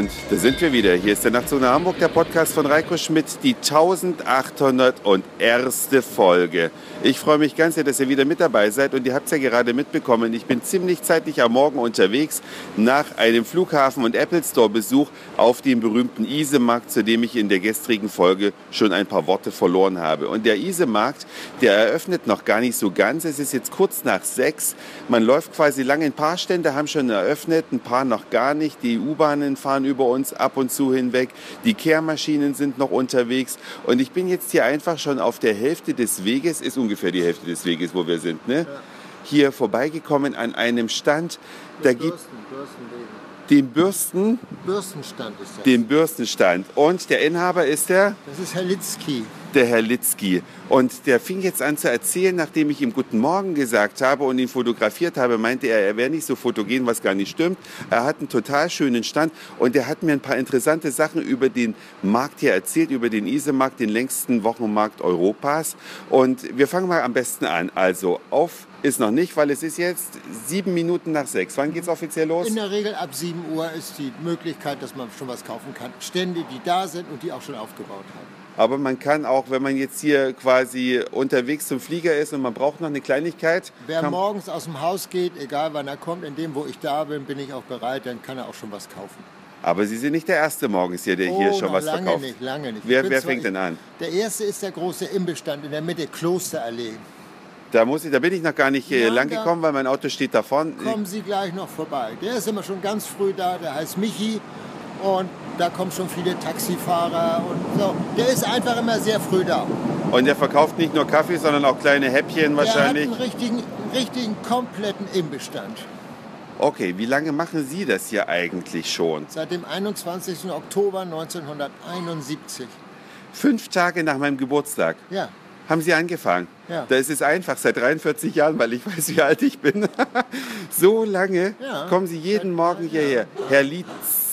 Und da sind wir wieder. Hier ist der Nachtzone Hamburg, der Podcast von Reiko Schmidt, die 1801. Folge. Ich freue mich ganz sehr, dass ihr wieder mit dabei seid und ihr habt es ja gerade mitbekommen. Ich bin ziemlich zeitlich am Morgen unterwegs nach einem Flughafen- und Apple Store-Besuch auf dem berühmten Isemarkt, zu dem ich in der gestrigen Folge schon ein paar Worte verloren habe. Und der Isemarkt, der eröffnet noch gar nicht so ganz. Es ist jetzt kurz nach sechs. Man läuft quasi lang. Ein paar Stände haben schon eröffnet, ein paar noch gar nicht. Die U-Bahnen fahren über uns ab und zu hinweg. Die Kehrmaschinen sind noch unterwegs. Und ich bin jetzt hier einfach schon auf der Hälfte des Weges, ist ungefähr die Hälfte des Weges, wo wir sind, ne? Hier vorbeigekommen an einem Stand. Da gibt den Bürsten, Bürstenstand ist das. den Bürstenstand. Und der Inhaber ist der? Das ist Herr Litzky. Der Herr Litzky. Und der fing jetzt an zu erzählen, nachdem ich ihm Guten Morgen gesagt habe und ihn fotografiert habe, meinte er, er wäre nicht so fotogen, was gar nicht stimmt. Er hat einen total schönen Stand und er hat mir ein paar interessante Sachen über den Markt hier erzählt, über den Isemarkt, den längsten Wochenmarkt Europas. Und wir fangen mal am besten an. Also auf ist noch nicht, weil es ist jetzt sieben Minuten nach sechs. Wann geht's offiziell los? In der Regel ab 7 Uhr ist die Möglichkeit, dass man schon was kaufen kann. Stände, die da sind und die auch schon aufgebaut haben. Aber man kann auch, wenn man jetzt hier quasi unterwegs zum Flieger ist und man braucht noch eine Kleinigkeit, Wer morgens aus dem Haus geht, egal wann er kommt, in dem, wo ich da bin, bin ich auch bereit, dann kann er auch schon was kaufen. Aber Sie sind nicht der erste morgens hier, der hier Oh, schon noch was lange verkauft. nicht, lange nicht. Ich Wer, wer fängt denn an? Der erste ist der große Imbissstand in der Mitte, Klosterallee. Da, muss ich, da bin ich noch gar nicht äh, Ja, lang gekommen, weil mein Auto steht da vorne. Kommen Sie gleich noch vorbei. Der ist immer schon ganz früh da, der heißt Michi. Und da kommen schon viele Taxifahrer und so. Der ist einfach immer sehr früh da. Und der verkauft nicht nur Kaffee, sondern auch kleine Häppchen wahrscheinlich. Der hat einen richtigen, richtigen kompletten Imbissstand. Okay, wie lange machen Sie das hier eigentlich schon? Seit dem 21. Oktober 1971. Fünf Tage nach meinem Geburtstag Ja, haben Sie angefangen. Ja. Da ist es einfach, seit 43 Jahren, weil ich weiß, wie alt ich bin. so lange Ja. kommen Sie jeden Morgen hierher. Herr Lietz.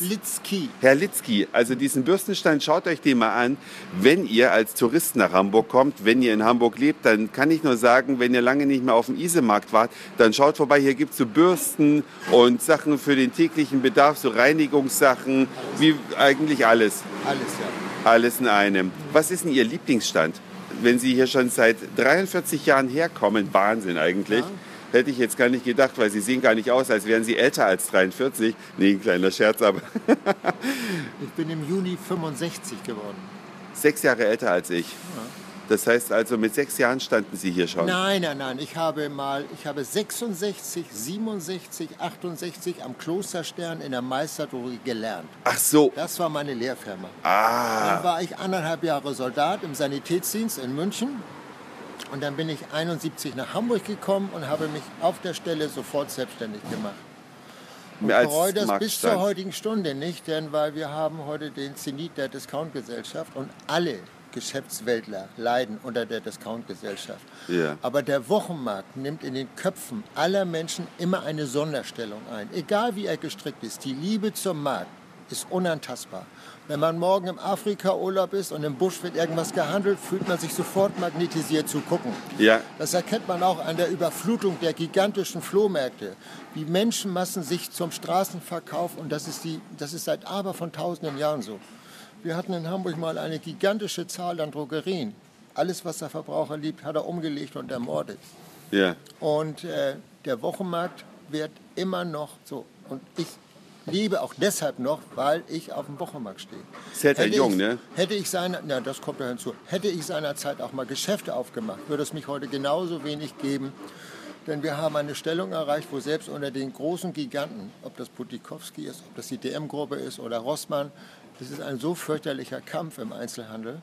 Litzky. Herr Litzky, also diesen Bürstenstand, schaut euch den mal an. Wenn ihr als Tourist nach Hamburg kommt, wenn ihr in Hamburg lebt, dann kann ich nur sagen, wenn ihr lange nicht mehr auf dem Isemarkt wart, dann schaut vorbei. Hier gibt es so Bürsten und Sachen für den täglichen Bedarf, so Reinigungssachen, wie eigentlich alles. Alles, ja. Alles in einem. Was ist denn Ihr Lieblingsstand? Wenn Sie hier schon seit 43 Jahren herkommen, Wahnsinn eigentlich. Hätte ich jetzt gar nicht gedacht, weil Sie sehen gar nicht aus, als wären Sie älter als 43. Nee, ein kleiner Scherz, aber Ich bin im Juni 65 geworden. sechs Jahre älter als ich. Das heißt also, mit sechs Jahren standen Sie hier schon. Nein, nein, nein. Ich habe mal, ich habe 66, 67, 68 am Klosterstern in der Meisterdrogerie gelernt. Ach so. Das war meine Lehrfirma. Ah, Dann war ich anderthalb Jahre Soldat im Sanitätsdienst in München. Und dann bin ich 71 nach Hamburg gekommen und habe mich auf der Stelle sofort selbstständig gemacht. als bereue das bis zur heutigen Stunde nicht, denn weil wir haben heute den Zenit der Discountgesellschaft und alle Geschäftsweltler leiden unter der Discountgesellschaft. Ja. Aber der Wochenmarkt nimmt in den Köpfen aller Menschen immer eine Sonderstellung ein, egal wie er gestrickt ist. Die Liebe zum Markt ist unantastbar. Wenn man morgen im Afrika-Urlaub ist und im Busch wird irgendwas gehandelt, fühlt man sich sofort magnetisiert zu gucken. Ja, Das erkennt man auch an der Überflutung der gigantischen Flohmärkte, wie Menschenmassen sich zum Straßenverkauf und das ist, die, das ist seit aber von tausenden Jahren so. Wir hatten in Hamburg mal eine gigantische Zahl an Drogerien. Alles, was der Verbraucher liebt, hat er umgelegt und ermordet. ja. Und äh, der Wochenmarkt wird immer noch so. Und ich lebe auch deshalb noch, weil ich auf dem Wochenmarkt stehe. Hält er Hätte jung, ich, ne? Hätte ich seiner, ja, das kommt ja hinzu. Hätte ich seinerzeit auch mal Geschäfte aufgemacht, würde es mich heute genauso wenig geben. Denn wir haben eine Stellung erreicht, wo selbst unter den großen Giganten, ob das Putikowski ist, ob das die DM-Gruppe ist oder Rossmann, das ist ein so fürchterlicher Kampf im Einzelhandel.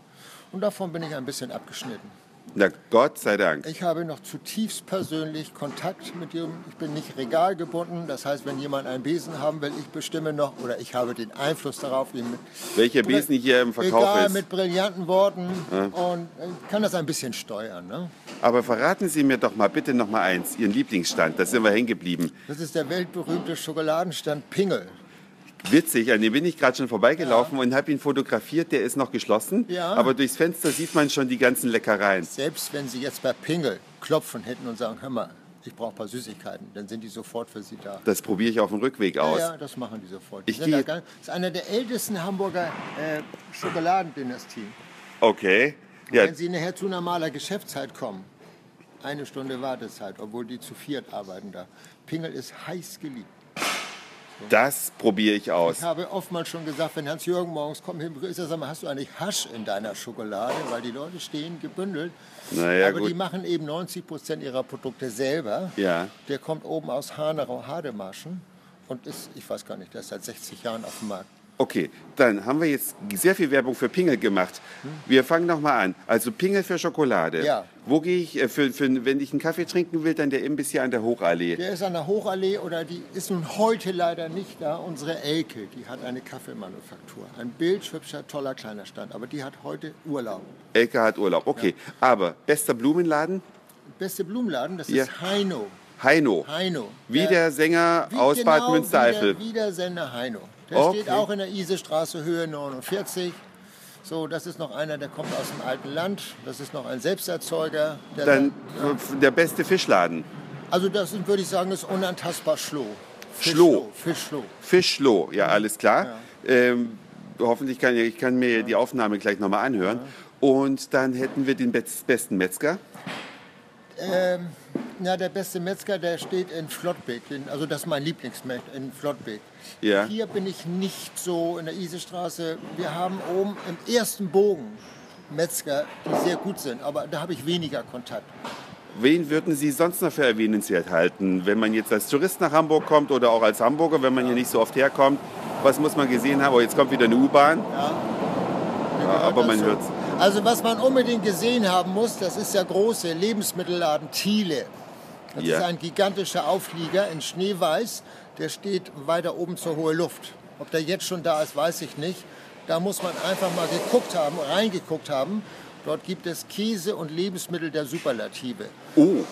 Und davon bin ich ein bisschen abgeschnitten. Na, Gott sei Dank. Ich habe noch zutiefst persönlich Kontakt mit ihm. Ich bin nicht regalgebunden. Das heißt, wenn jemand einen Besen haben will, ich bestimme noch oder ich habe den Einfluss darauf, Welcher Besen hier im Verkauf egal, ist. mit brillanten Worten und äh, kann das ein bisschen steuern. Ne? Aber verraten Sie mir doch mal bitte noch mal eins, Ihren Lieblingsstand. Da sind wir hängen geblieben. Das ist der weltberühmte Schokoladenstand Pingel. Witzig, an dem bin ich gerade schon vorbeigelaufen und habe ihn fotografiert. Der ist noch geschlossen, Ja. aber durchs Fenster sieht man schon die ganzen Leckereien. Selbst wenn Sie jetzt bei Pingel klopfen hätten und sagen, hör mal, ich brauche ein paar Süßigkeiten, dann sind die sofort für Sie da. Das probiere ich auf dem Rückweg aus. Ja, ja, das machen die sofort. Die Ich sind da ganz, das ist einer der ältesten Hamburger äh, Schokoladendynastien. Okay. Ja, Wenn Sie nachher zu normaler Geschäftszeit kommen, eine Stunde Wartezeit, obwohl die zu viert arbeiten da. Pingel ist heiß geliebt. Das probiere ich aus. Ich habe oftmals schon gesagt, wenn Hans-Jürgen morgens kommt, ist er, sag mal, hast du eigentlich Hasch in deiner Schokolade? Weil die Leute stehen gebündelt. Naja, Aber gut. die machen eben 90 Prozent ihrer Produkte selber. Ja. Der kommt oben aus Hanau-Hademarschen und ist, ich weiß gar nicht, der ist seit 60 Jahren auf dem Markt. Okay, dann haben wir jetzt sehr viel Werbung für Pingel gemacht. Wir fangen noch mal an. Also Pingel für Schokolade. Ja. Wo gehe ich, äh, für, für, wenn ich einen Kaffee trinken will, dann der Imbiss hier an der Hochallee. Der ist an der Hochallee oder die ist nun heute leider nicht da. Unsere Elke, die hat eine Kaffeemanufaktur. Ein bildhübscher, toller kleiner Stand, aber die hat heute Urlaub. Elke hat Urlaub. Okay, aber bester Blumenladen? Beste Blumenladen, das Ja. ist Heino. Heino. Heino. Wie der Sänger Wie- aus Bad genau Münstereifel. Wie der, wie der Sender Heino. Der Okay. steht auch in der Isestraße, Höhe 49. So, das ist noch einer, der kommt aus dem alten Land. Das ist noch ein Selbsterzeuger. Der Dann äh, der beste Fischladen. also das sind, würde ich sagen, ist unantastbar Schloh. Schloh. Fischschloh. Fischlo, ja, alles klar. Ähm, hoffentlich kann ich kann mir die Aufnahme gleich nochmal anhören. Und dann hätten wir den best- besten Metzger. Ähm, ja, der beste Metzger, der steht in Flottbek. Also das ist mein Lieblingsmetzger in Flottbek. Ja. Hier bin ich nicht so in der Isestraße. Wir haben oben im ersten Bogen Metzger, die sehr gut sind, aber da habe ich weniger Kontakt. Wen würden Sie sonst noch für erwähnenswert halten, wenn man jetzt als Tourist nach Hamburg kommt oder auch als Hamburger, wenn man hier nicht so oft herkommt? Was muss man gesehen haben? Oh, jetzt kommt wieder eine U-Bahn. Ja, aber man dazu. hört's. Also was man unbedingt gesehen haben muss, das ist der große Lebensmittelladen Thiele. Das Ja. ist ein gigantischer Auflieger in Schneeweiß. Der steht weiter oben zur hohe Luft. Ob der jetzt schon da ist, weiß ich nicht. Da muss man einfach mal geguckt haben, reingeguckt haben. Dort gibt es Käse und Lebensmittel der Superlative. Oh,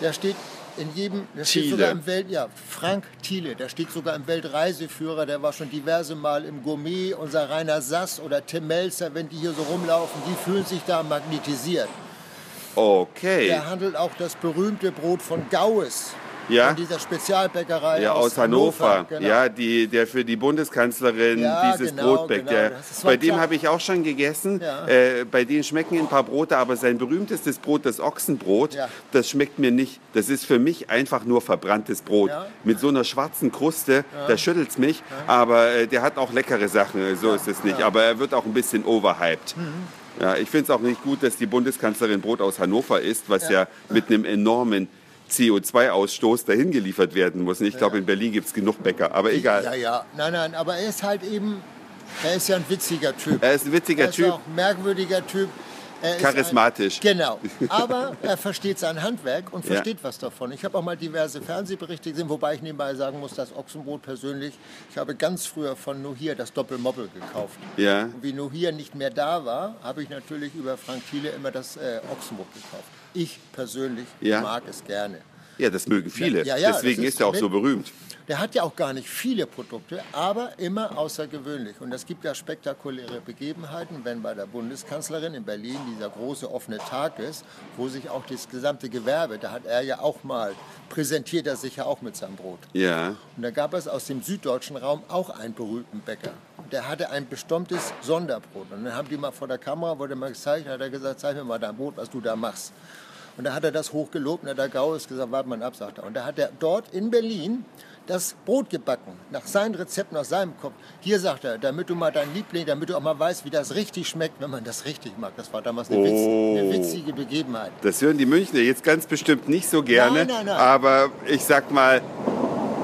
Der steht in jedem, der steht Thiele. sogar im Welt, ja, Frank Thiele, der steht sogar im Weltreiseführer, der war schon diverse Mal im Gourmet, unser Rainer Sass oder Tim Melzer, wenn die hier so rumlaufen, die fühlen sich da magnetisiert. Okay. Der handelt auch das berühmte Brot von Gaues, Ja. von dieser Spezialbäckerei Ja, aus Hannover. genau. Ja, die, der für die Bundeskanzlerin Ja, dieses genau, Brot bäckt. genau. Bei dem habe ich auch schon gegessen. Ja. Äh, bei denen schmecken ein paar Brote, aber sein berühmtestes Brot, das Ochsenbrot, Ja. das schmeckt mir nicht. Das ist für mich einfach nur verbranntes Brot. Ja. Mit so einer schwarzen Kruste, da schüttelt es mich. Aber äh, der hat auch leckere Sachen, so ist es nicht. Aber er wird auch ein bisschen overhyped. Mhm. Ja, ich finde es auch nicht gut, dass die Bundeskanzlerin Brot aus Hannover isst, was ja, mit einem enormen CO2-Ausstoß dahin geliefert werden muss. Und ich glaube, in Berlin gibt es genug Bäcker, aber egal. Ja, ja, nein, nein, aber er ist halt eben, er ist ja ein witziger Typ. Er ist ein witziger er ist Typ. auch ein merkwürdiger Typ. Ist Charismatisch. Ein, genau. Aber er versteht sein Handwerk und Ja. versteht was davon. Ich habe auch mal diverse Fernsehberichte gesehen, wobei ich nebenbei sagen muss, das Ochsenbrot persönlich, ich habe ganz früher von Nohir das Doppelmoppel gekauft. Ja. Und wie Nohir nicht mehr da war, habe ich natürlich über Frank Thiele immer das äh, Ochsenbrot gekauft. Ich persönlich Ja. mag es gerne. Ja, das mögen viele. Ja, ja, Deswegen das ist er auch ist so berühmt. Der hat ja auch gar nicht viele Produkte, aber immer außergewöhnlich. Und es gibt ja spektakuläre Begebenheiten, wenn bei der Bundeskanzlerin in Berlin dieser große offene Tag ist, wo sich auch das gesamte Gewerbe, da hat er ja auch mal, präsentiert er sich ja auch mit seinem Brot. Ja. Und da gab es aus dem süddeutschen Raum auch einen berühmten Bäcker. Der hatte ein bestimmtes Sonderbrot. Und dann haben die mal vor der Kamera, wurde mal gezeigt, hat er gesagt, zeig mir mal dein Brot, was du da machst. Und da hat er das hochgelobt und hat der Gaues gesagt, warte mal ab, sagt er. Und da hat er dort in Berlin das Brot gebacken, nach seinem Rezept, nach seinem Kopf. Hier sagt er, damit du mal dein Liebling, damit du auch mal weißt, wie das richtig schmeckt, wenn man das richtig mag. Das war damals eine, Oh. eine witzige Begebenheit. Das hören die Münchner jetzt ganz bestimmt nicht so gerne. Nein, nein, nein. Aber ich sag mal,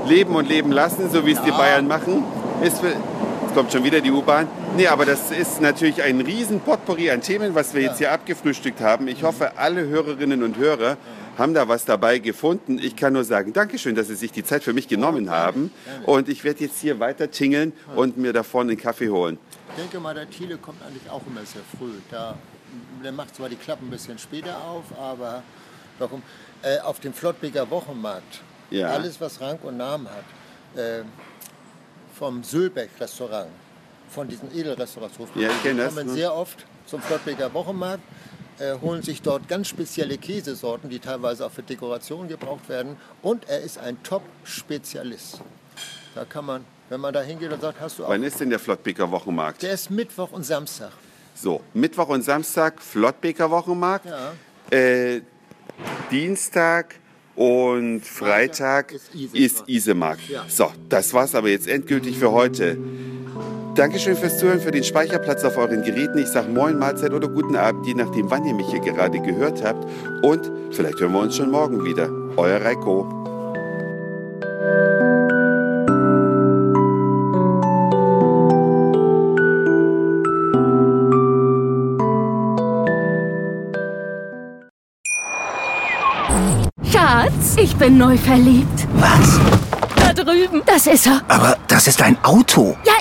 leben und leben lassen, so wie es die Ja. Bayern machen, ist kommt schon wieder die U-Bahn. Nee, aber das ist natürlich ein riesen Potpourri an Themen, was wir jetzt hier abgefrühstückt haben. Ich hoffe, alle Hörerinnen und Hörer haben da was dabei gefunden. Ich kann nur sagen, Dankeschön, dass Sie sich die Zeit für mich genommen haben. Und ich werde jetzt hier weiter tingeln und mir da vorne einen Kaffee holen. Ich denke mal, der Thiele kommt eigentlich auch immer sehr früh. Da, der macht zwar die Klappen ein bisschen später auf, aber warum? Äh, auf dem Flottbeker Wochenmarkt, Ja. alles was Rang und Namen hat, äh, vom Sülbeck-Restaurant, von diesen Edelrestaurants, Ja, ich kenn das, kommen ne? sehr oft zum Flottbeker Wochenmarkt. Äh, holen sich dort ganz spezielle Käsesorten, die teilweise auch für Dekoration gebraucht werden. Und er ist ein Top-Spezialist. Da kann man, wenn man da hingeht und sagt, hast du auch. Wann ist denn der Flottbeker Wochenmarkt? Der ist Mittwoch und Samstag. So, Mittwoch und Samstag Flottbeker Wochenmarkt. Ja. Äh, Dienstag und Freitag Freitag ist ist Isemarkt. Isemarkt. Ja. So, das war's aber jetzt endgültig für heute. Dankeschön fürs Zuhören, für den Speicherplatz auf euren Geräten. Ich sage Moin, Mahlzeit oder guten Abend, je nachdem, wann ihr mich hier gerade gehört habt. Und vielleicht hören wir uns schon morgen wieder. Euer Reiko. Schatz, ich bin neu verliebt. Was? Da drüben. Das ist er. Aber das ist ein Auto. Ja,